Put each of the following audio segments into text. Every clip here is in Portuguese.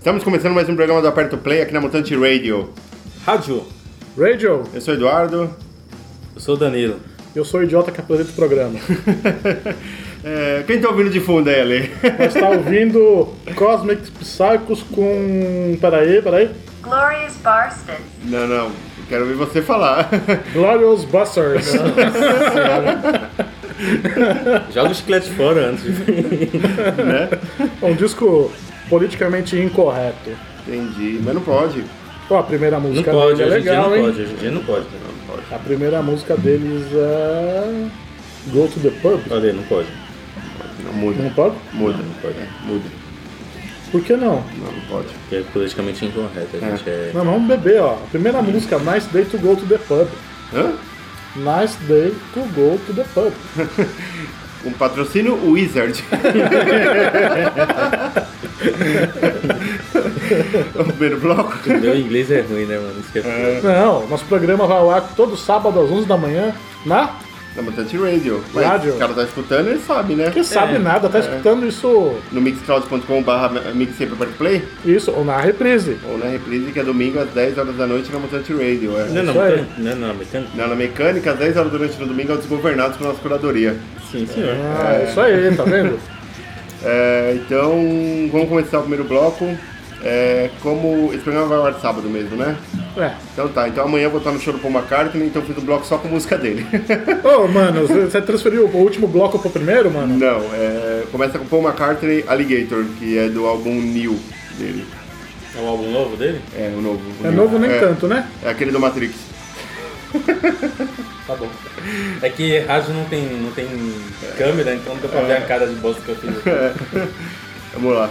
Estamos começando mais um programa do Aperto Play aqui na Mutante Radio. Rádio, Radio, Eu sou o Eduardo. eu sou o Danilo. eu sou o idiota que apresenta o programa. É, quem tá ouvindo de fundo aí, Ale? Nós está ouvindo Cosmic Psychos com. Peraí, peraí. Glorious Barston. Não, não. Eu Quero ouvir você falar. Glorious Busters. Joga o chiclete fora antes de né? um disco politicamente incorreto. Entendi. Mas não pode. Pô, a primeira Não música pode, dele é legal, não hein? pode, hoje em dia não pode. Não pode. A primeira música deles é. Go to the Pub. Olha aí, não pode. Não muda. Não pode? Muda. Não pode. É, muda. Por que não? Não, não pode. Porque é politicamente incorreto. A gente é. Não, vamos beber, ó. A primeira música, Nice Day to Go to the Pub. Hã? Nice Day to Go to the Pub. Um patrocínio Wizard. o primeiro bloco. Meu inglês é ruim, né, mano? É. Não, nosso programa vai ao ar todo sábado às 11 da manhã na Na Mutante Radio. Mas Rádio. o cara tá escutando, ele sabe, né? Que sabe nada, tá escutando isso, No mixcloud.com.br mixaperplay isso ou na reprise. ou na reprise, que é domingo às 10 horas da noite na Mutante Radio. É. Não, não, Isso aí. mecânica- não, não, mecânica. Na, na mecânica, às 10 horas da noite no domingo, aos desgovernados com a nossa curadoria. Sim, senhor. Ah, isso aí, tá vendo? É, então, vamos começar o primeiro bloco. É, como esse programa vai ao ar sábado mesmo, né? É. Então tá, então amanhã eu vou estar no show do Paul McCartney, então eu fiz um bloco só com música dele. Ô, mano, você transferiu o último bloco pro primeiro, mano? Não, é, começa com Paul McCartney Alligator, que é do álbum New dele. É um álbum novo dele? É, o novo. o É New. novo nem é, tanto, né? É aquele do Matrix. Tá bom. É que rádio não tem, não tem câmera, então não dá pra ver a cara de bosta que eu fiz aqui. Vamos lá.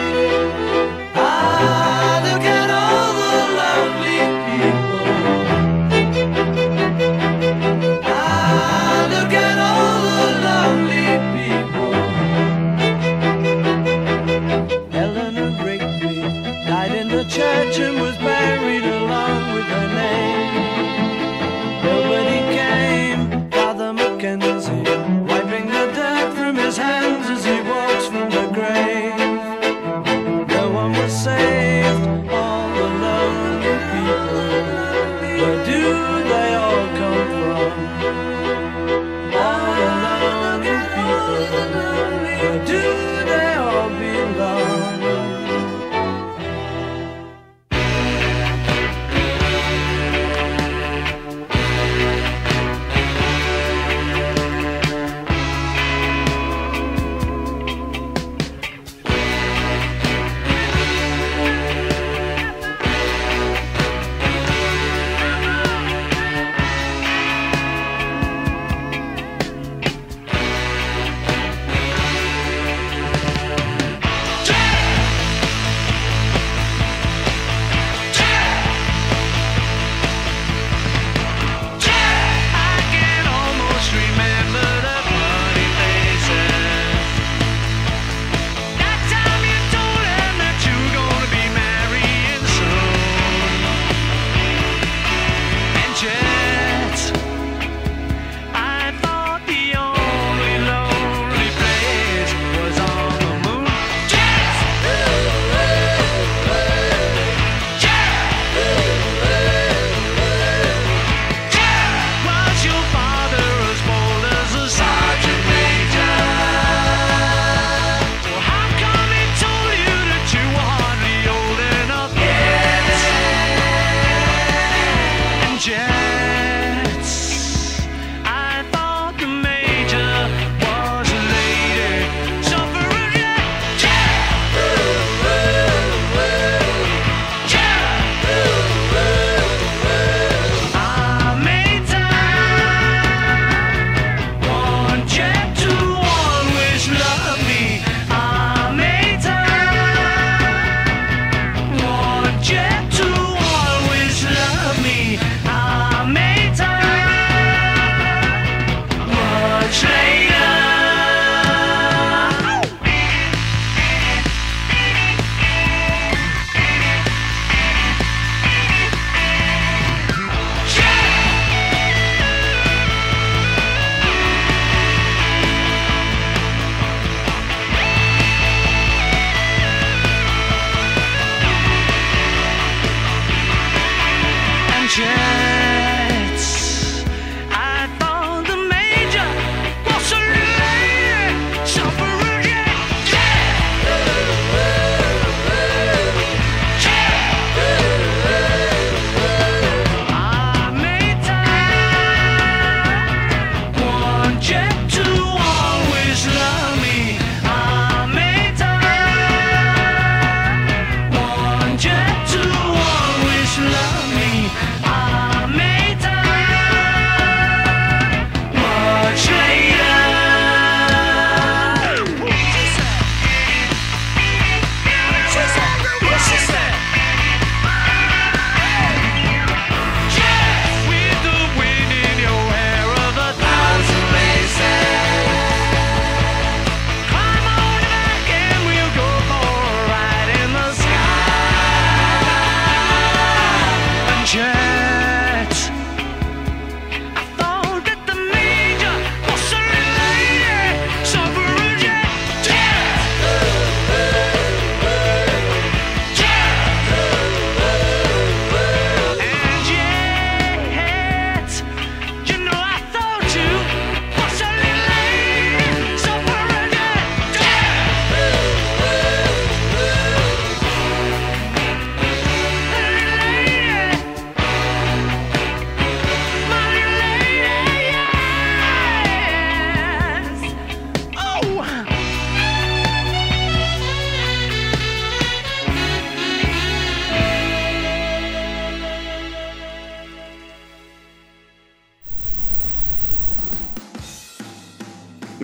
The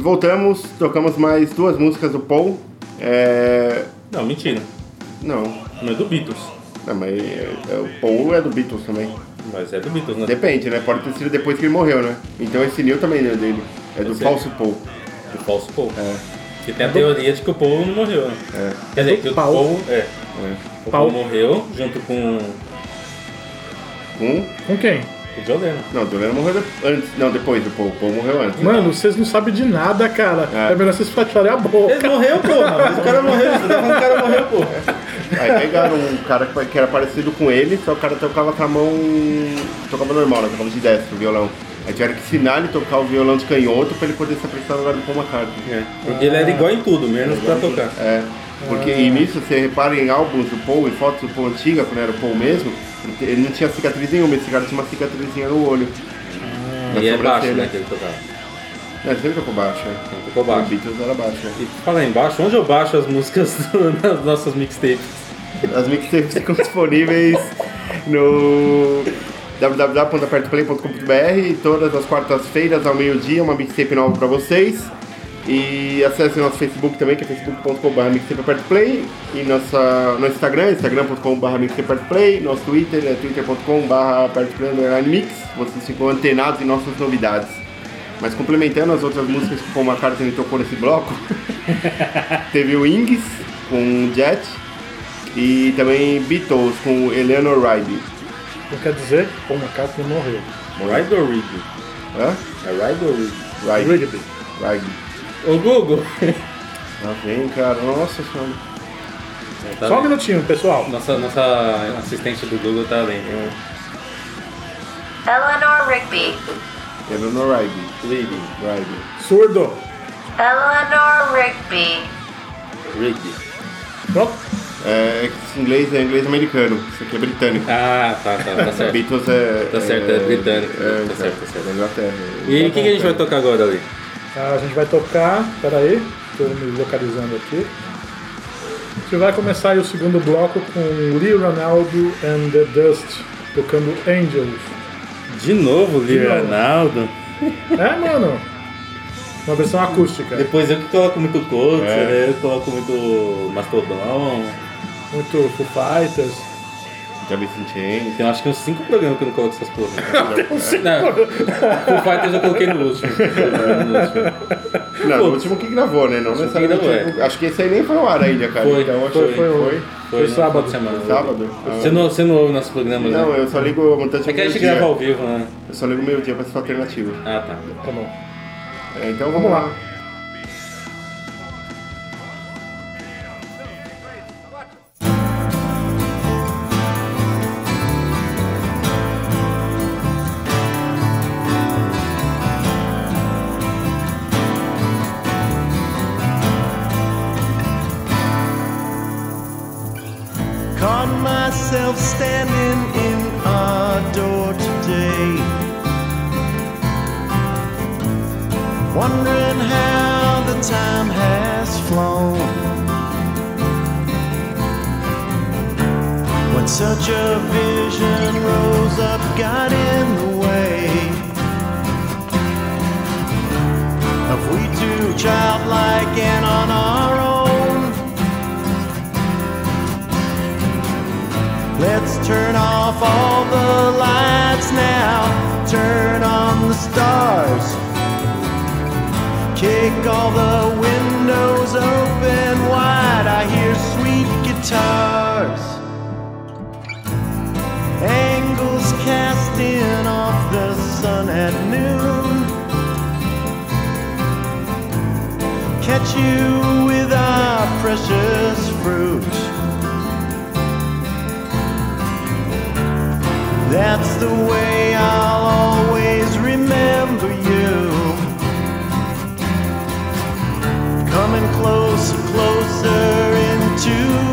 voltamos, tocamos mais duas músicas do Paul. É... Não, mentira. Não, Não é do Beatles. não, mas é- é- o Paul é do Beatles também. Mas é do Beatles, né? Depende, né? Pode ter sido depois que ele morreu, né? Então esse Neil também não é dele. É do falso Paul. Do falso Paul. É, Que tem a teoria de que o Paul não morreu, né? é. Quer dizer, que o Paul. Paul, é, é. o Paul. Paul morreu junto com Um? Com quem? O John Lennon. Não, o Lennon morreu de- antes. Não, depois do Paul. O Paul morreu antes. Mano, vocês não sabem de nada, cara. É. É, melhor vocês fecharem a boca. Ele morreu, porra! Mas o cara morreu, você tá falando o cara morreu, porra. Aí pegaram um cara que era parecido com ele, só que o cara tocava com a mão. tocava normal, né? Tocava de destro, o violão. Aí tiveram que ensinar ele a tocar o violão de canhoto pra ele poder se apresentar no lugar do Paul McCartney. É, porque ele era igual em tudo, menos pra tocar. É. Porque e nisso, você repara em álbuns do Paul, em fotos do Paul antiga, quando era o Paul mesmo, ele não tinha cicatriz nenhuma, esse cara tinha uma cicatrizinha no olho. Na E é baixo, né, que ele tocava. É, sempre tocou baixo, né? Ele tocou O baixo. Beatles era baixo, né? E fala aí embaixo, onde eu baixo as músicas das nossas mixtapes? As mixtapes ficam disponíveis no www.apertoplay.com.br todas as quartas-feiras ao meio-dia, uma mixtape nova pra vocês. E acesse nosso Facebook também, que é facebook.com.br mixtapeapertoplay. E nossa, no Instagram, instagram.com.br mixtapeapertoplay. Nosso Twitter é twitter.com.br apertoplay underline mix. Vocês ficam antenados em nossas novidades. Mas complementando as outras músicas que o Paul McCartney tocou nesse bloco, teve o Ings com Jet e também Beatles com Eleanor Rigby. Não quer dizer, Paul McCartney morreu. Ride or Rig? Hã? É Ride or Rig? Rigby. Rigby. Rigby. Ô Google! Ah, vem, cara. Nossa senhora. Tá Só um lendo. minutinho, pessoal. Nossa, nossa assistente do Google tá lendo. Eleanor Rigby. Eleanor Rigby. Rig. Rigby. Surdo. Eleanor Rigby. Rig. Pronto. É, esse inglês é inglês americano. Isso aqui é britânico. Ah, tá, tá, tá certo. Beatles é. Tá certo, é britânico. É, Tá certo, tá certo. Da Inglaterra. E o que, que a gente vai tocar agora ali? Ah, A gente vai tocar. Pera aí, tô me localizando aqui. A gente vai começar aí o segundo bloco com Lee Ronaldo and the Dust tocando Angels. De novo, De novo. Leonardo. É, mano. Uma versão acústica. Depois eu que coloco muito coach, É. né? eu coloco muito Mastodon. Muito Foo Fighters. Alice in Chains. Tem acho que uns 5 programas que eu não coloco essas porra. Não, Foo Fighters eu coloquei no último. No último. Não, Pô, o último que gravou, né? Não necessariamente. gravou, Acho que esse aí nem foi ao ar ainda, cara. Foi, então acho foi, que foi, foi. foi. Foi no sábado. de semana. Sábado? Ah, Você não, você não ouve nossos programas, Não, né? eu só ligo o montante É que a gente grava ao vivo, né? Eu só ligo meio-dia pra ser alternativo. Ah, tá. Tá bom. É, então vamos lá. Caught time has flown. When such a vision rose up, got in the way. Of we two childlike and on our own. Let's turn off all the lights now. Turn on the stars. Kick all the windows open wide. I hear sweet guitars. Angles casting off the sun at noon. Catch you with our precious fruit. That's the way I'll always remember you. Coming closer, closer into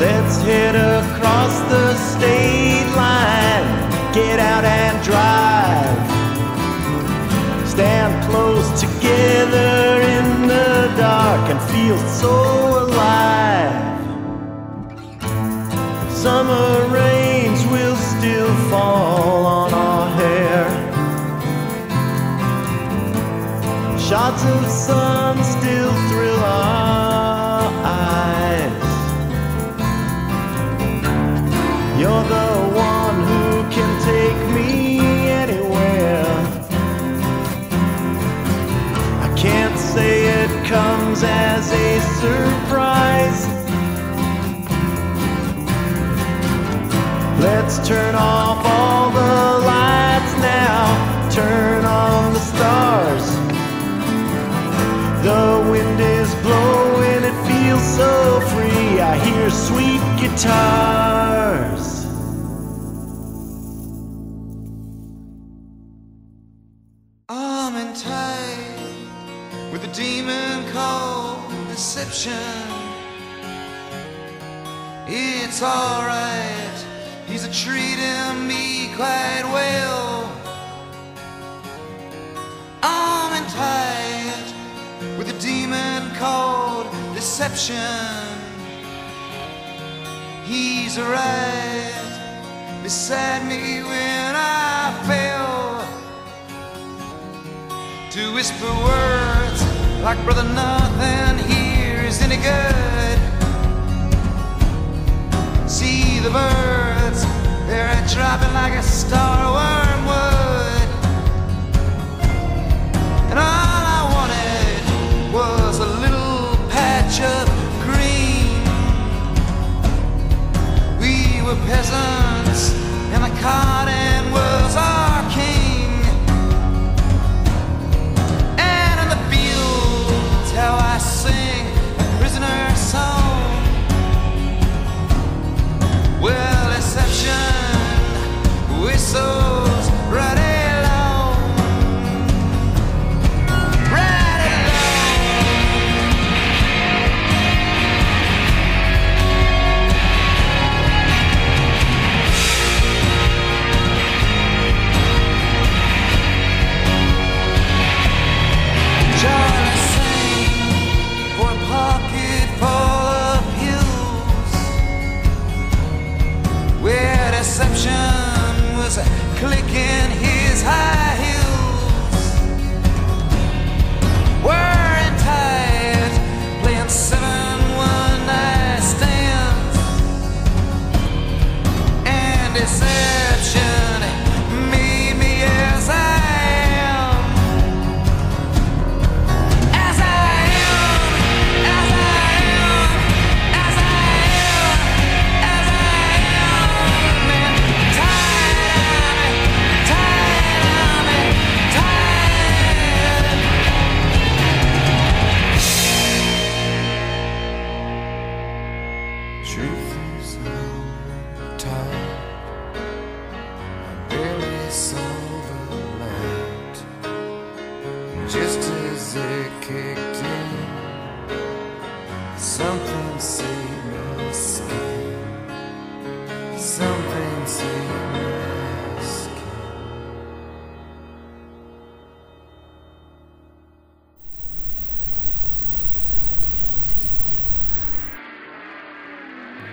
Let's head across the state line. Get out and drive. Stand close together in the dark and feel so alive. Summer rains will still fall on our hair. Shots of sun still Let's turn off all the lights now. Turn on the stars. The wind is blowing, it feels so free. I hear sweet guitars. And tight with a demon called deception. It's alright, he's a treating me quite well. And tight with a demon called deception. He's right beside me when I fell to whisper words like brother nothing here is any good see the birds. They're dropping like a star wormwood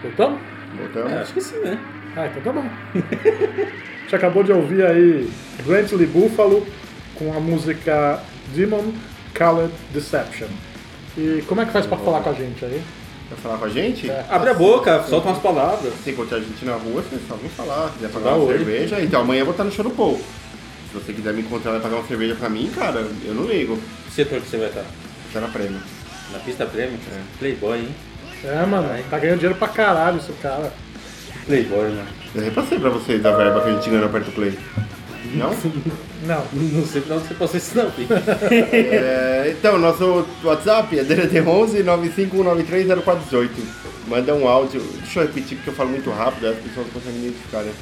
Voltamos? Voltamos. É, acho que sim, né? Ah, então tá bom. A gente acabou de ouvir aí Brantley Buffalo com a música Demon Colored Deception. E como é que faz pra falar com a gente aí? Vai falar com a gente? É. Abre a boca, solta umas palavras. Se encontrar a gente na rua, você só vem falar. Se quiser pagar uma oi. cerveja, então amanhã eu vou estar no show do Paul. Se você quiser me encontrar e pagar uma cerveja pra mim, cara, eu não ligo. Que setor que você vai estar? Tá na prêmio. Na pista prêmio? Playboy, hein? É, mano, tá ganhando dinheiro pra caralho esse cara. Playboy, mano. Eu repassei pra vocês a verba que a gente ganhou no Aperto Play. Não? Não. Não sei pra onde você passou isso não. É, então, nosso WhatsApp é DDD11 951930418. Manda um áudio. Deixa eu repetir porque eu falo muito rápido, as pessoas não conseguem identificar, né?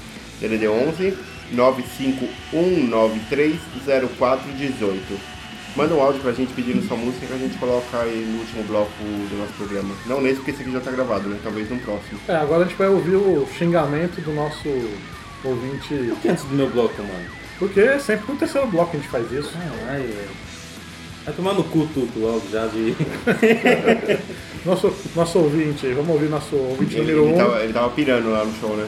DDD11 951930418. Manda um áudio pra gente pedindo sua música que a gente coloca aí no último bloco do nosso programa. Não nesse, porque esse aqui já tá gravado, né? Talvez no próximo. É, agora a gente vai ouvir o xingamento do nosso ouvinte. que antes do meu bloco, mano? Porque sempre no terceiro bloco a gente faz isso. Ai, vai tomar no cu tudo logo já de. Nosso, nosso ouvinte, vamos ouvir nosso ouvinte Ele, número ele, 1. Um. tava, ele tava pirando lá no show, né?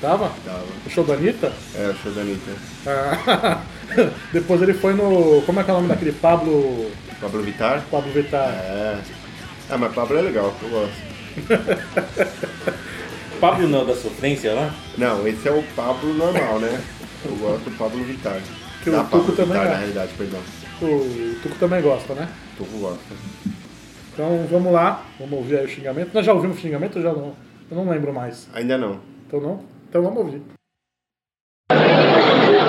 Tava? Tava. O show da Anitta? É, o show da Anitta. Ah, Depois ele foi no. Como é que é o nome daquele Pablo. Pablo Vittar? Pablo Vittar? É. Ah, mas Pablo é legal, eu gosto. Pablo não, da sofrência lá? Não, esse é o Pablo normal, né? Eu gosto do Pablo Vittar. Que o da Tuco Pablo também Vittar, na realidade, perdão. O Tuco também gosta, né? Tuco gosta. Então vamos lá, vamos ouvir aí o xingamento. Nós já ouvimos o xingamento ou já não? Eu não lembro mais. Ainda não. Então não? Então vamos ouvir.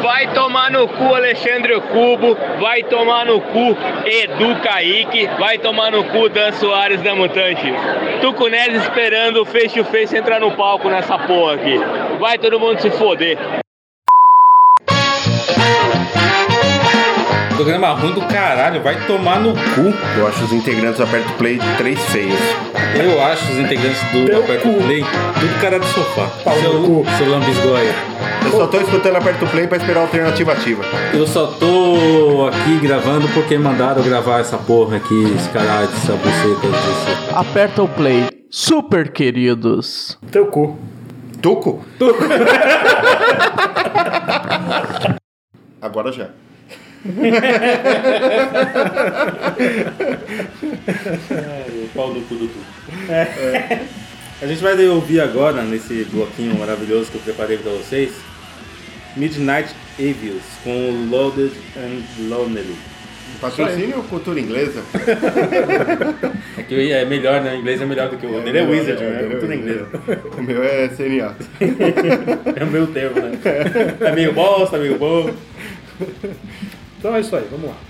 Vai tomar no cu Alexandre Cubo, vai tomar no cu Edu Kaique, vai tomar no cu Dan Soares da Mutante. Tucunés esperando o face to face entrar no palco nessa porra aqui. Vai todo mundo se foder. Programa ruim do caralho, vai tomar no cu. Eu acho os integrantes do Aperto Play de três feios. Eu acho os integrantes do Teu Aperto cu. Play tudo cara de sofá. Pau seu, cu. seu lambisgoia. Eu só tô escutando Aperto Play pra esperar a alternativa ativa. Eu só tô aqui gravando porque mandaram gravar essa porra aqui, esse caralho, essa buceta desse. Aperta o play. Super queridos. Teu cu. Tuco? Agora já. O pau do cu do. É. A gente vai ouvir agora, nesse bloquinho maravilhoso que eu preparei pra vocês, Midnight Evils com Loaded and Lonely. Patrocínio ou cultura inglesa? É que é melhor, né? O inglês é melhor do que o outro. Ele é Wizard, né? ele É é tudo em Wizard. inglês. O meu é CNA. É o meu termo, né? É meio bosta, meio bom. Então é isso aí, vamos lá.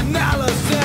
analysis.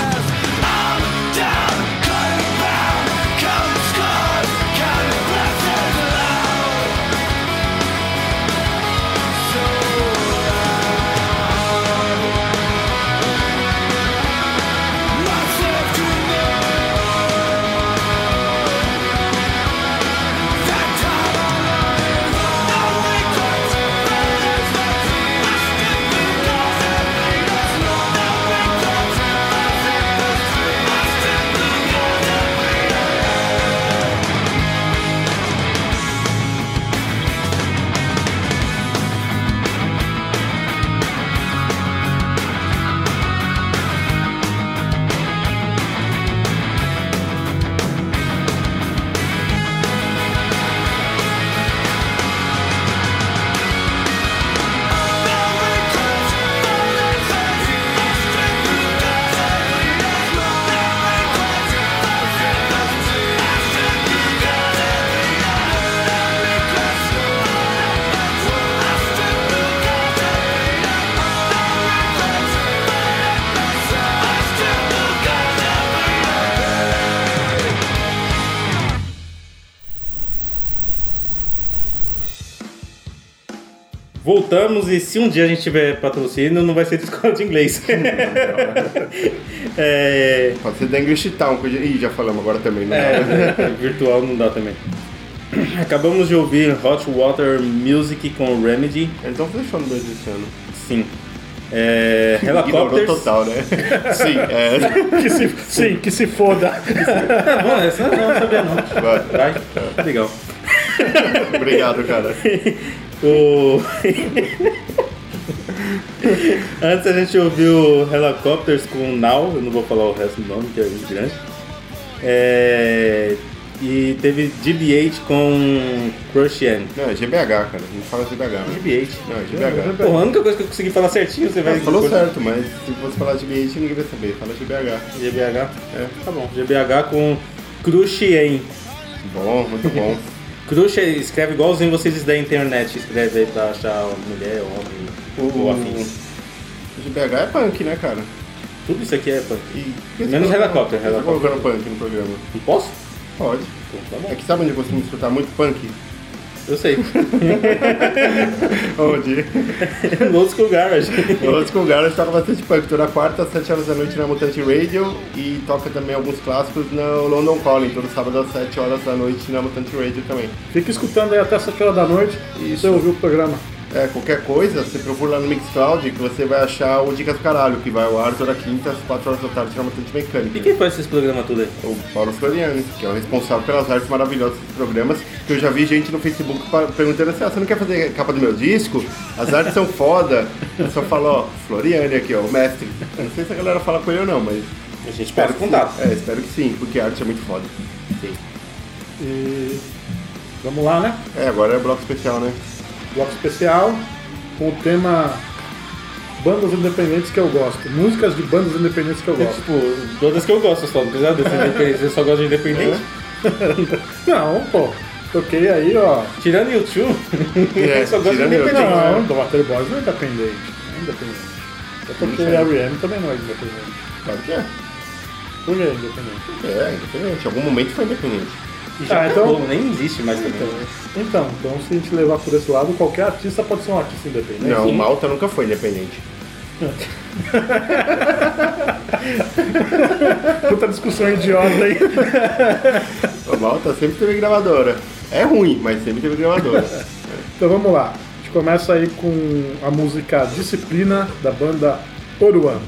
Voltamos e se um dia a gente tiver patrocínio, não vai ser de escola de inglês. é, Pode ser da English Town. que Ih, já falamos agora também, né? é, virtual não dá também. Acabamos de ouvir Hot Water Music com Remedy. Eles estão fechando mesmo esse ano. Sim. É, Helicopters. total, né? Sim, é. Que se, sim, que se foda. Bom, essa não sabia não. Vai. Vai, legal. Obrigado, cara. O... Antes a gente ouviu Helicopters com Now, eu não vou falar o resto do nome, que é muito grande. É, E teve GBH com Crush N. Não, é GBH, cara. Gente fala GBH. Né? GBH. Não, é GBH. Porra, a única coisa que eu consegui falar certinho, você vai. Você falou certo, mas se você falar GBH, ninguém vai saber. Fala GBH. GBH? É, tá bom. GBH com Crush N. Bom, muito bom. Crush escreve igualzinho vocês da internet, escreve aí pra achar mulher, homem ou afins. GBH é punk, né, cara? Tudo isso aqui é punk. E... Menos helicóptero, Você tá colocando punk no programa? Não posso? Pode. Então tá. É que sabe onde eu costumo escutar muito punk? Eu sei. Onde? no School Garage. O Old School Garage toca bastante punk. Toda quarta, às 7 horas da noite na Mutante Radio e toca também alguns clássicos no London Calling, todo sábado às 7 horas da noite na Mutante Radio também. Fica escutando aí até 7 horas da noite e você ouviu o programa. É, qualquer coisa, você procura lá no Mixcloud que você vai achar o Dicas do Caralho, que vai ao ar toda quinta às 4 horas da tarde na Mutante E Mecânica. quem faz esses programas tudo aí? O Paulo Floriani, que é o responsável pelas artes maravilhosas dos programas, que eu já vi gente no Facebook perguntando assim, ah, você não quer fazer capa do meu disco? As artes são foda. Eu só falo, ó, Floriani aqui, ó, o mestre. Eu não sei se a galera fala com ele ou não, mas... A gente que contato. sim. É, espero que sim, porque a arte é muito foda. Sim. E vamos lá, né? É, agora é bloco especial, né? Bloco especial com o tema bandas independentes que eu gosto. Músicas de bandas independentes que eu É, gosto. tipo, todas que eu gosto só, não precisa desse independente, você só gosta de independente. Não, pô. Toquei aí, ó. Tirando YouTube, É, só gosta de independente. U2, Não, do Water Boys não é independente. Não é independente. Eu toquei sei. R.E.M. também não é independente. Claro que é. Por que independente? É, independente. Em algum momento foi independente. Já Ah, então- acabou, nem existe mais também. Então, então, então, se a gente levar por esse lado, qualquer artista pode ser um artista independente. Não, Malta nunca foi independente. Puta discussão idiota aí. A Malta sempre teve gravadora. É ruim, mas sempre teve gravadora. Então vamos lá. A gente começa aí com a música Disciplina da banda Oruan.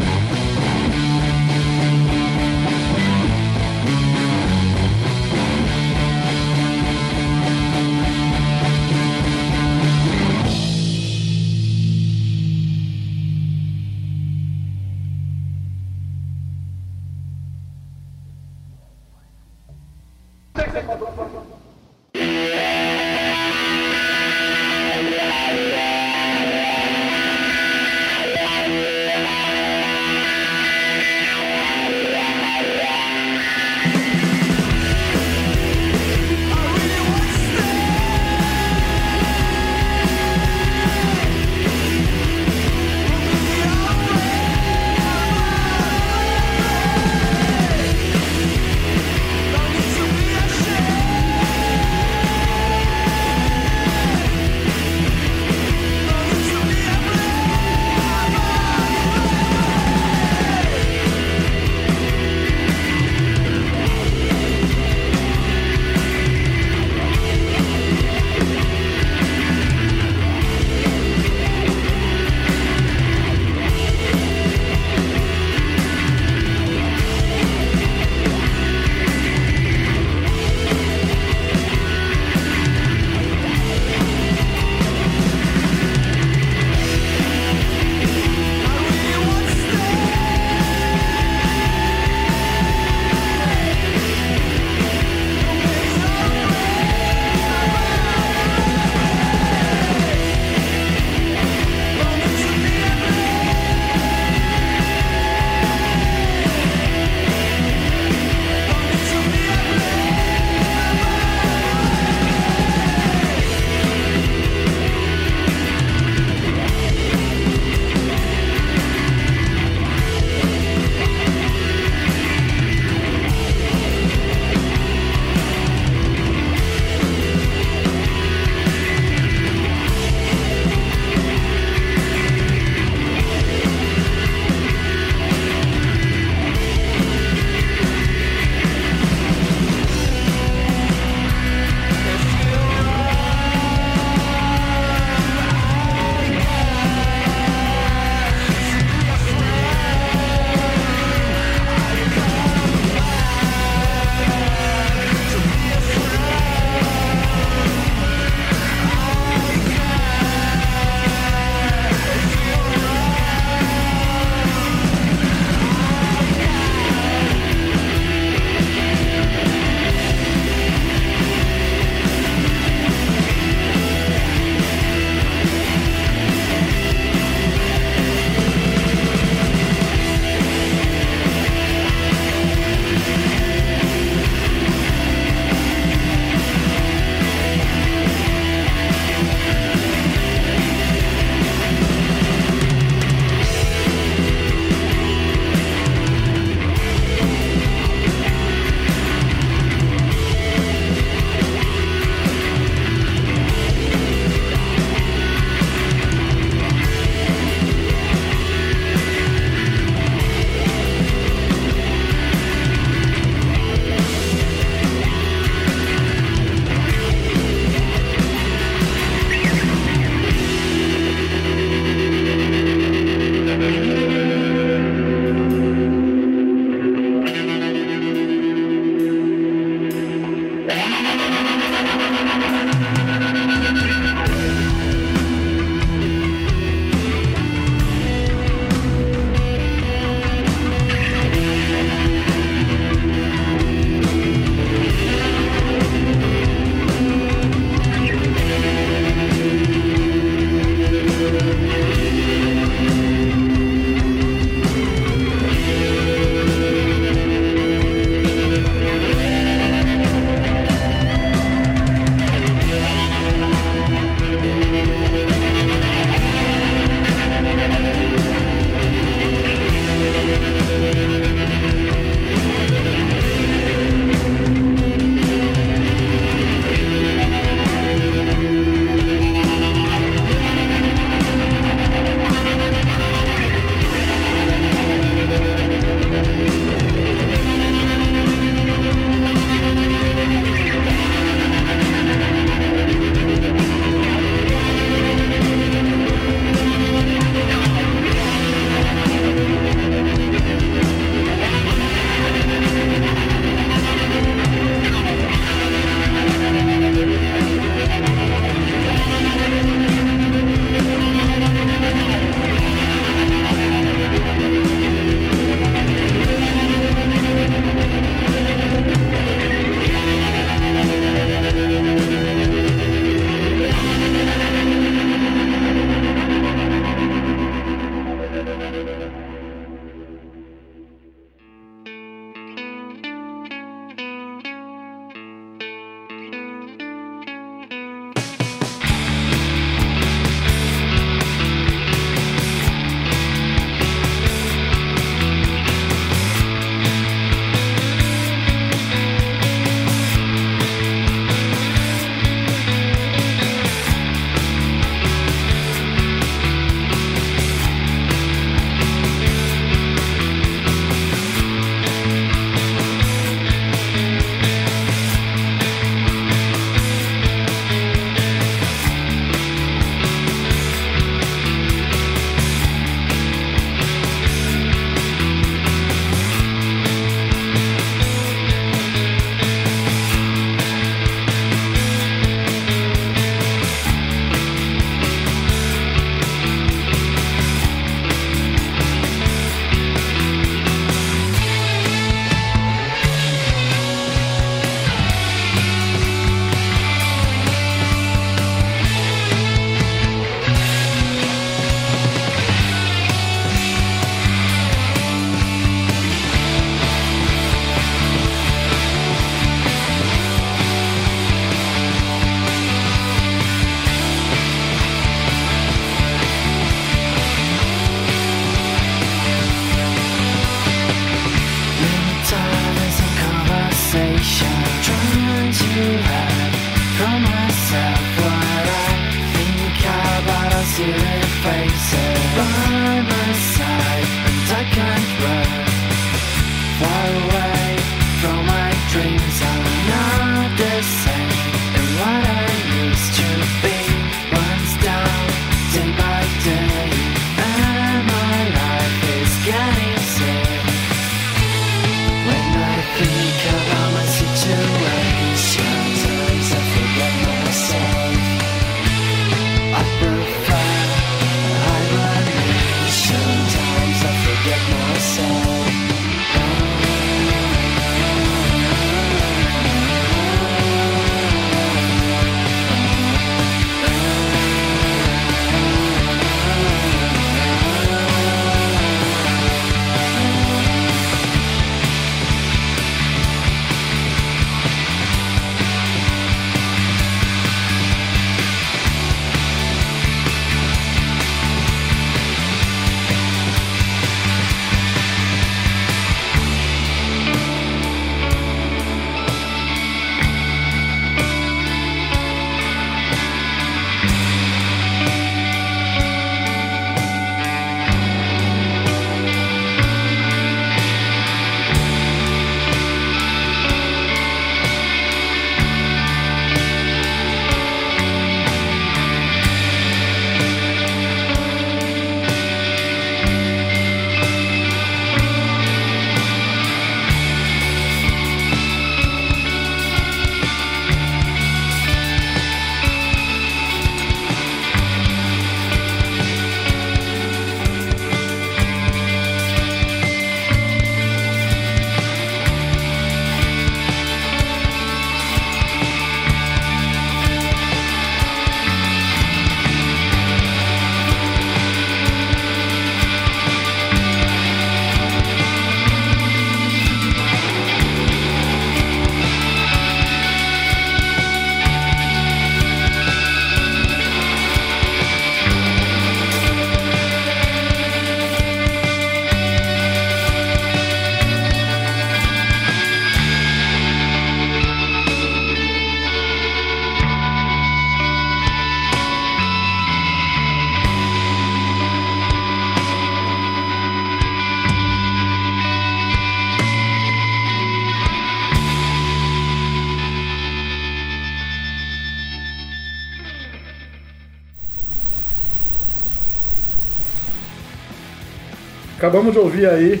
Acabamos de ouvir aí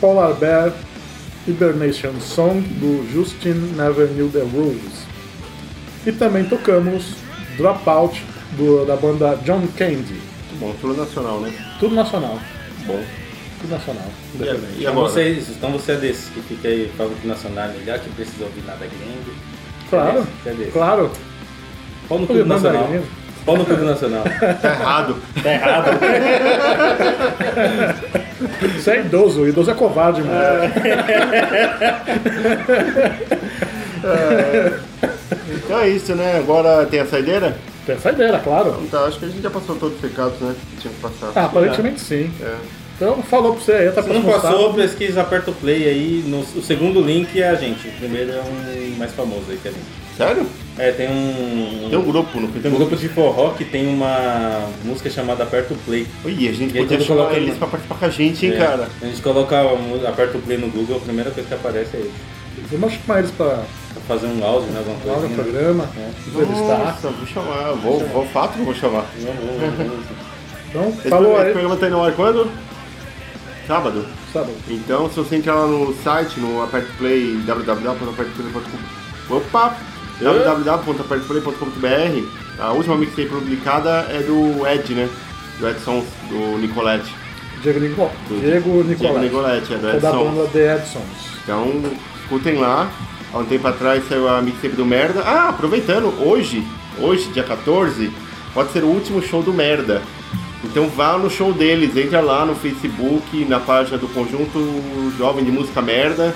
Polar Bear Hibernation Song do Justin Never Knew the Rules. E também tocamos Dropout do, da banda John Candy. Muito bom, tudo nacional, né? Tudo nacional. Bom. Tudo nacional. E, e Então agora? é então você é desse que fica aí falando que nacional é legal, que precisa ouvir nada gringo. Claro, Você é desse. claro. Pau no Manda nacional. aí. Pau no cu do nacional. Tá errado. Tá errado. Você é idoso, idoso é covarde, mano. Então é isso, né? Agora tem a saideira? Tem a saideira, claro. Então, acho que a gente já passou todos os recados, né? Que tinha que passar. Ah, aparentemente sim. É. Então falou pra você aí, tá Se não passou, pesquisa, aperta o play aí. No, o segundo link é a gente. O primeiro é um mais famoso aí que é a gente. Sério? É, tem um. Tem um grupo no Tem um grupo de forró que tem uma música chamada Aperta o Play. Oi, a gente E podia chamar coloca- eles pra participar com a gente, hein, É, cara? A gente coloca a mu- Aperta o Play no Google, a primeira coisa que aparece é ele. Vamos chamar eles pra Pra fazer um áudio, né? Alguma coisa. no programa, entrevistar. Nossa, vou chamar. Vou, vou fato que vou chamar. Então, Esse, falou esse aí. programa tá indo ao ar quando? Sábado. Sábado. Então, se você entrar lá no site, no Aperto Play, www.apertoplay.com. Opa! www.apertoplay.com.br A última mixtape publicada é do Ed, né? Do Edson, do Nicolette. Diego, Nico... Do Diego Diego Nicolai. Nicolette, é do É da Edson. banda The Edsons. Então, escutem lá. Há um tempo atrás saiu a mixtape do Merda. Ah, aproveitando, hoje, hoje, dia 14, pode ser o último show do Merda. Então vá no show deles, entra lá no Facebook, na página do Conjunto Jovem de Música Merda,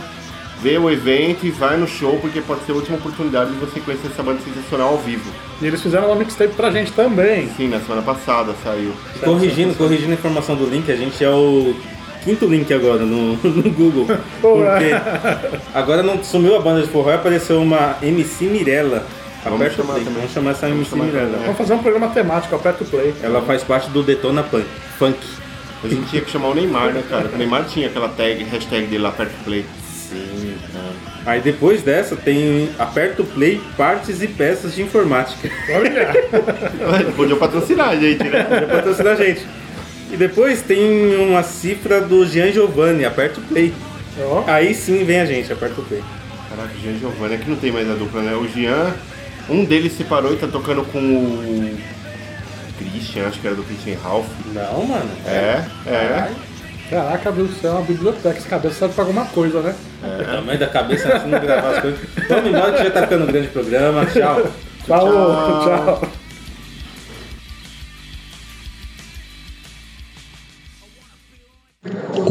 vê o evento e vai no show, porque pode ser a última oportunidade de você conhecer essa banda sensacional ao vivo. E eles fizeram uma mixtape pra gente também. Sim, na semana passada saiu. E corrigindo, corrigindo a informação do link, a gente é o quinto link agora no, no Google. Porque agora não sumiu a banda de forró e apareceu uma MC Mirella. Vamos Aperta o chamar play. também. Vamos chamar essa MC chamar também. Vamos fazer um programa temático, aperta o play. Ela faz parte do Detona Punk. Funk. A gente tinha que chamar o Neymar, né, cara? O Neymar tinha aquela tag, hashtag dele lá perto do play. Sim, cara. Aí depois dessa tem Aperta o Play, partes e peças de informática. Olha, Podia patrocinar a gente, né? Pra patrocinar a gente. E depois tem uma cifra do Jean Giovanni, Aperta o Play. ó. Aí sim vem a gente, Aperta o Play. Caraca, o Jean e Giovanni é que não tem mais a dupla, né? O Jean, um deles separou e tá tocando com o Christian, acho que era do Christian Ralph. Não, mano. É, é. Caraca, viu? Isso é uma biblioteca. Essa cabeça serve pra alguma coisa, né? O tamanho da cabeça nós vamos gravar as coisas. Vamos embora que já tá ficando grande o programa. Tchau. Falou, tchau.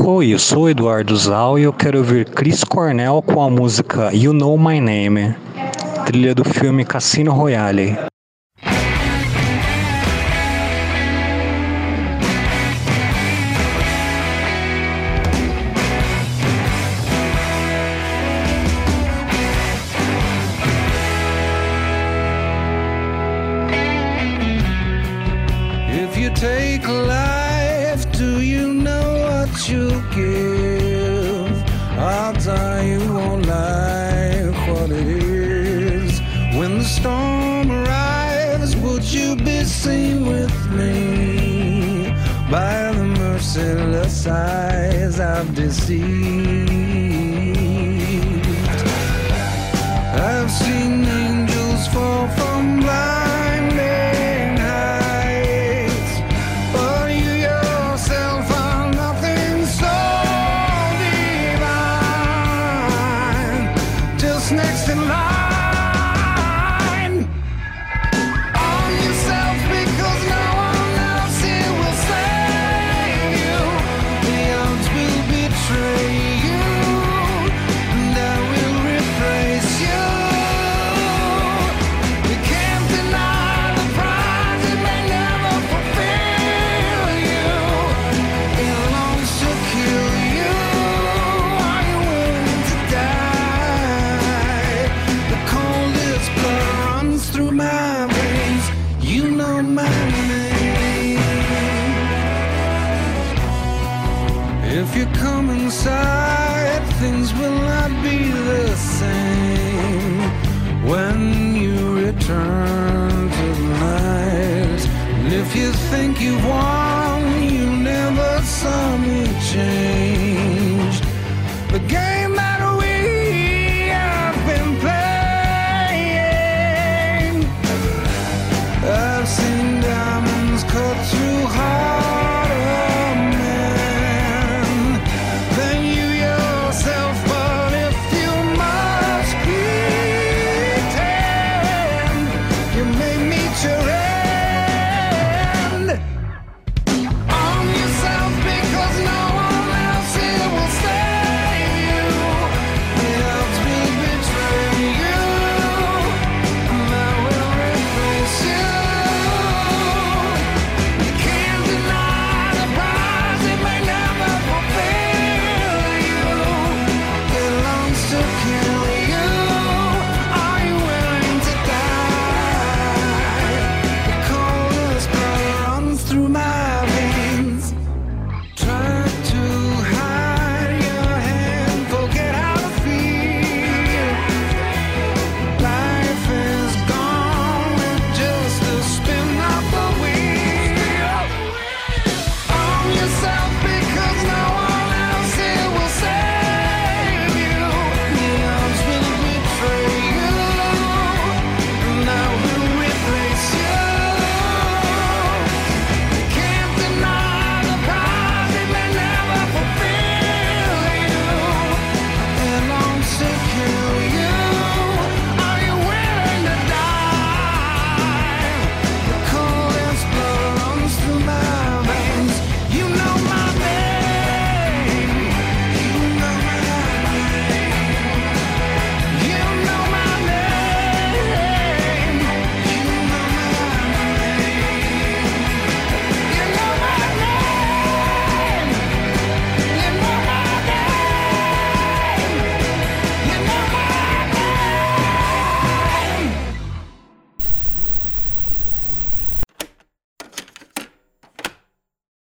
Oi, eu sou o Eduardo Zal e eu quero ouvir Chris Cornell com a música You Know My Name, trilha do filme Cassino Royale. Take life, do you know what you'll give? Odds are you won't like what it is. When the storm arrives, would you be seen with me? By the merciless eyes I've deceived.